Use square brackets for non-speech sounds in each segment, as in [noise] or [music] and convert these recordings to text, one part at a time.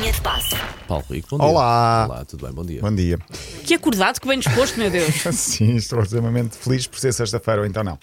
Linha de passe. Paulo Rico, bom dia. Olá. Olá, tudo bem? Bom dia. Bom dia. Que acordado, que bem disposto, meu Deus. [laughs] Sim, estou extremamente feliz por ser sexta-feira ou então não.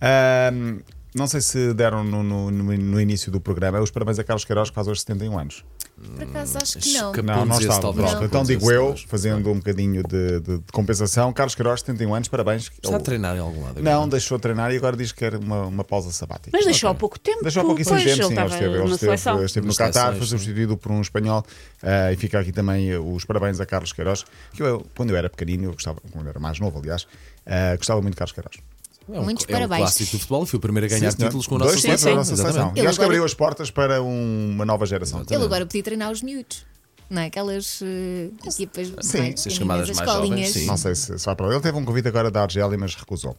Ahm, não sei se deram no, no- no- no início do programa os parabéns a Carlos Queiroz, que faz hoje 71 anos. Por acaso acho que não. Escapou. Não, não estava. talvez. Pronto, Não. então digo eu, fazendo um bocadinho de, de- de compensação. Carlos Queiroz, 71 anos, parabéns. Está a treinar em algum lado? não, deixou de treinar e agora diz que quer uma, uma pausa sabática. Mas deixou há pouco tempo. Deixou há pouquíssimo pois, tempo, sim. Ele estava esteve, ele esteve, esteve no Qatar, foi substituído por um espanhol. ah, e fica aqui também os parabéns a Carlos Queiroz. Que eu, quando eu era pequenino, eu gostava, quando eu era mais novo, aliás, ah, gostava muito de Carlos Queiroz. É um, Muitos é parabéns. um clássico do futebol. Foi o primeiro a ganhar Sim, títulos com a nossa Dois títulos seleção. nossa seleção. E acho que abriu as portas para um- uma nova geração. Ele agora podia treinar os miúdos. Não é? Aquelas eh, equipas Sim. é? Sim, as camadas Pequeninas, mais jovens, sim. Não sei se, se vai para lá. Ele teve um convite agora da Argélia, mas recusou.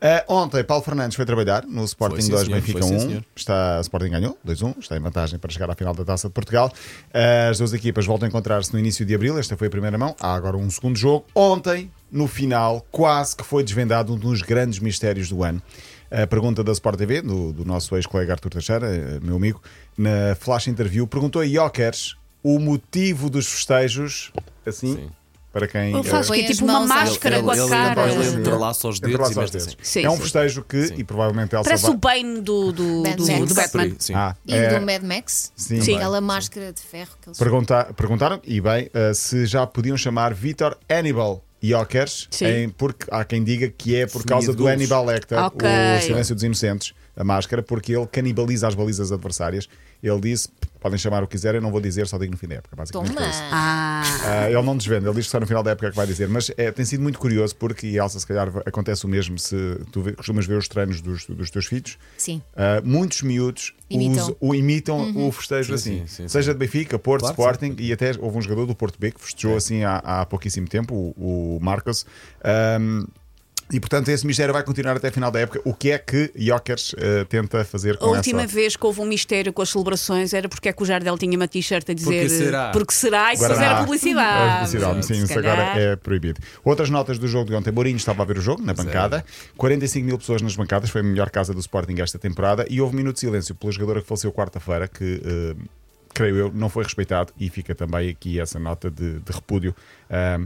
Ah, ontem, Paulo Fernandes foi trabalhar no Sporting Foi, sim, 2, senhor. Benfica Foi, sim, 1. senhor. Está, Sporting ganhou 2-1, está em vantagem para chegar à final da Taça de Portugal. Ah, as duas equipas voltam a encontrar-se no início de abril. Esta foi a primeira mão. Há agora um segundo jogo. Ontem, no final, quase que foi desvendado um dos grandes mistérios do ano. A pergunta da Sport TV, do, do nosso ex-colega Artur Teixeira, eh, meu amigo, na flash interview, perguntou a Jokers o motivo dos festejos, assim, Sim. Para quem. Ele faz eh? Põe as tipo uma máscara Ele, com a ele, cara. ele, Sim. entrelaça os dedos Entrelaça e os dedos. assim. Sim, é um festejo que, Sim. e provavelmente Elsa Parece vai- o Bane do, do, Mad do, Max. do Batman. Sim. Ah, E é, do Mad Max. Sim. Sim. Aquela máscara de ferro que eles pergunta- perguntaram, e bem, eh, se já podiam chamar Vitor Hannibal Jokers, Sim. em- porque há quem diga que é por Folia causa do. Hannibal Lecter, Ok. o Silêncio dos Inocentes, a máscara, porque ele canibaliza as balizas adversárias. Ele disse: podem chamar o que quiserem, não vou dizer, só digo no fim da época. Basicamente Toma! foi isso. Ah, Ah, ele não desvende, ele diz que só no final da época é que vai dizer, mas é, tem sido muito curioso porque, e Elsa, se calhar acontece o mesmo se tu vê- costumas ver os treinos dos, dos teus filhos. Sim. Ah, muitos miúdos Imitam. usam- o, imitam o festejo Sim, assim. sim, sim, Seja sim. de Benfica, Porto, Claro Sporting e até houve um jogador do Porto B que festejou assim há, há pouquíssimo tempo, o, o Marcos. Ahm, e portanto esse mistério vai continuar até a final da época. O que é que Jokers ah, tenta fazer a com última essa. vez que houve um mistério com as celebrações era porque é que o Jardel tinha uma t-shirt a dizer Porque será? porque será e depois Guaraná. era A publicidade. publicidade, sim, Se isso agora é proibido. Outras notas do jogo de ontem. Mourinho estava a ver o jogo na bancada. 45 mil pessoas nas bancadas. Foi a melhor casa do Sporting esta temporada. E houve minuto de silêncio pela jogadora que faleceu quarta-feira, que. eh, Creio eu, não foi respeitado e fica também aqui essa nota de, de repúdio.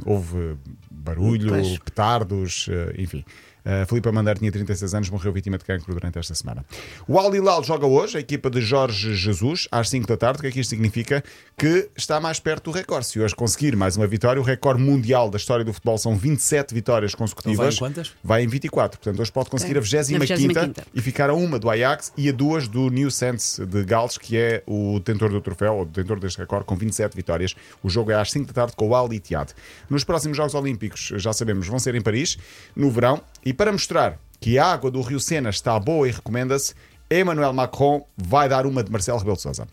Houve barulho, Pois. petardos, eh, enfim. Uh, Filipe Amandeiro tinha 36 anos, morreu vítima de cancro durante esta semana. O Al Hilal joga hoje, a equipa de Jorge Jesus, às 5 da tarde. O que é que isto significa? Que está mais perto do recorde. Se hoje conseguir mais uma vitória, o recorde mundial da história do futebol são 27 vitórias consecutivas. Então vai em quantas? Vai em 24. Portanto, hoje pode conseguir Ok. a 25 Na 25ª. quinta e ficar a uma do Ajax e a duas do New Sense de Gales, que é o detentor do troféu, ou detentor deste recorde, com 27 vitórias. O jogo é às 5 da tarde com o Al Ittihad. Nos próximos Jogos Olímpicos, já sabemos, vão ser em Paris, no verão. E para mostrar que a água do Rio Sena está boa e recomenda-se, Emmanuel Macron vai dar uma de Marcelo Rebelo de Sousa.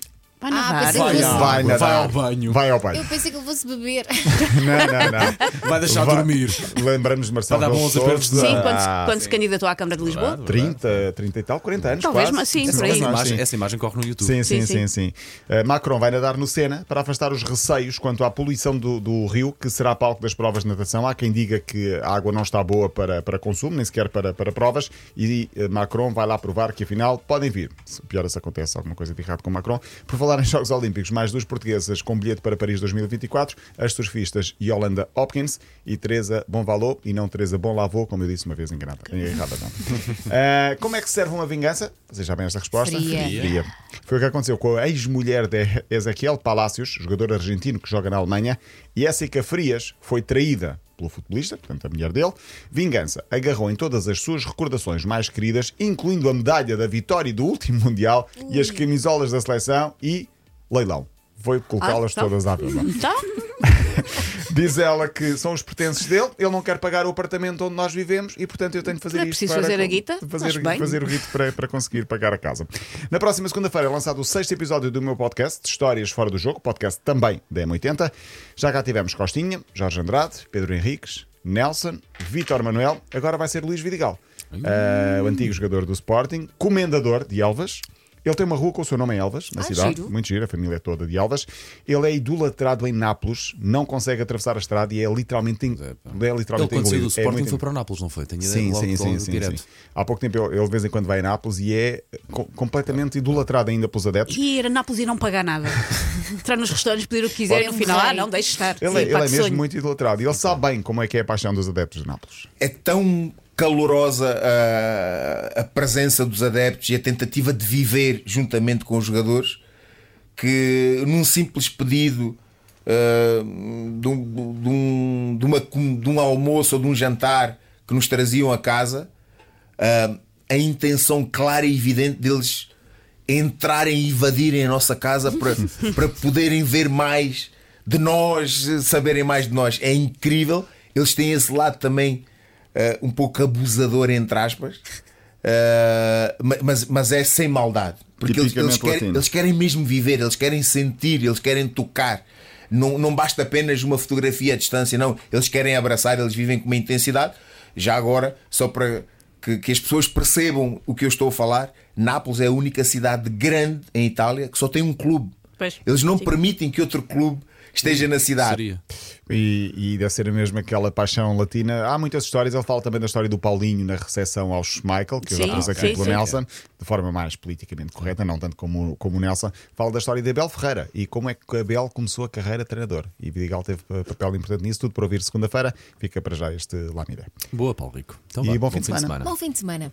Vai Ah, nadar. pensei que Vai, fosse- Vai vai nadar. ao banho. Vai ao banho. Eu pensei que ele fosse beber. [laughs] Não, não, não. Vai deixar Vai- dormir. Lembramos de Marcelo Vai dar Rebelo de bons apertos Sousa. de- Sim, quando, se- Ah, quando se candidatou à Câmara de Lisboa. Verdade. 30, 30 e tal, 40 anos. Talvez, quase. mas sim, Essa por aí. Essa imagem- imagem, essa imagem corre no YouTube. Sim, sim, Sim, sim, sim. Uh, Macron vai nadar no Sena para afastar os receios quanto à poluição do, do rio, que será palco das provas de natação. Há quem diga que a água não está boa para, para consumo, nem sequer para, para provas, e uh, Macron vai lá provar que afinal podem vir. Se pior se acontece alguma coisa de errado com Macron. Por falar em Jogos Olímpicos, mais duas portuguesas com bilhete para Paris 2024, as surfistas Yolanda Hopkins e Teresa Bonvalot, e não Teresa Bonlavot, como eu disse uma vez enganada. Errada, não. Uh, como é que se serve uma vingança? Vocês já bem esta resposta? Fria. Fria. Foi o que aconteceu com a ex-mulher de Ezequiel Palacios, jogador argentino que joga na Alemanha. Jéssica Frias foi traída pelo futebolista, portanto a mulher dele. Vingança agarrou em todas as suas recordações mais queridas, incluindo a medalha da vitória do último Mundial e as camisolas da seleção e leilão. Foi colocá-las Ah, tá. todas à venda. Então, [laughs] Diz ela que são os pertences dele, ele não quer pagar o apartamento onde nós vivemos e, portanto, eu tenho de fazer É isto. preciso para fazer a guita? Fazer, fazer o guito para, para conseguir pagar a casa. Na próxima segunda-feira é lançado o sexto episódio do meu podcast, Histórias Fora do Jogo, podcast também da M80. Já cá tivemos Costinha, Jorge Andrade, Pedro Henriques, Nelson, Vítor Manuel, agora vai ser Luís Vidigal. Ah, o antigo jogador do Sporting, comendador de Elvas. Ele tem uma rua com o seu nome em Elvas, na Ah, cidade. giro. Muito giro, a família é toda de Elvas. Ele é idolatrado em Nápoles, não consegue atravessar a estrada e é literalmente, en- é, é Ele, literalmente quando saiu do. É Sporting, muito- foi para o Nápoles, não foi? Tenho ideia, Sim, logo, sim, sim, logo sim, direto. sim. Há pouco tempo ele, ele de vez em quando vai a Nápoles e é co- completamente idolatrado ainda pelos adeptos. E ir a Nápoles e não pagar nada. [laughs] Entrar nos restaurantes, pedir o que quiser e no final, ah, não, deixe estar. Ele, Sim, é, ele pá, é mesmo sonho. muito idolatrado e ele sabe bem como é que é a paixão dos adeptos de Nápoles. é tão calorosa a, a presença dos adeptos e a tentativa de viver juntamente com os jogadores que num simples pedido ah, de, um, de, um, de, uma, de um almoço ou de um jantar que nos traziam a casa ah, a intenção clara e evidente deles entrarem e invadirem a nossa casa para, [laughs] para poderem ver mais de nós, saberem mais de nós. É incrível. Eles têm esse lado também eh, um pouco abusador, entre aspas, ma- mas, mas é sem maldade. Porque eles, eles querem, eles querem mesmo viver, eles querem sentir, eles querem tocar. Não, não basta apenas uma fotografia à distância, não. Eles querem abraçar, eles vivem com uma intensidade. Já agora, só para que, que as pessoas percebam o que eu estou a falar, Nápoles é a única cidade grande em Itália que só tem um clube. Pois, Eles não sim. permitem que outro clube esteja na cidade. Seria. E, e deve ser mesmo aquela paixão latina. Há muitas histórias. Ele fala também da história do Paulinho na recepção ao Schmeichel, que eu já Sim, trouxe aqui sim, pelo sim. Nelson, de forma mais politicamente correta, não tanto como, como o Nelson. Fala da história de Abel Ferreira e como é que Abel começou a carreira de treinador. E Vidigal teve pa- papel importante nisso. Tudo para ouvir segunda-feira. Fica para já este Lamida. Boa, Paulo Rico. Então E vá, bom fim de semana. Bom fim de semana.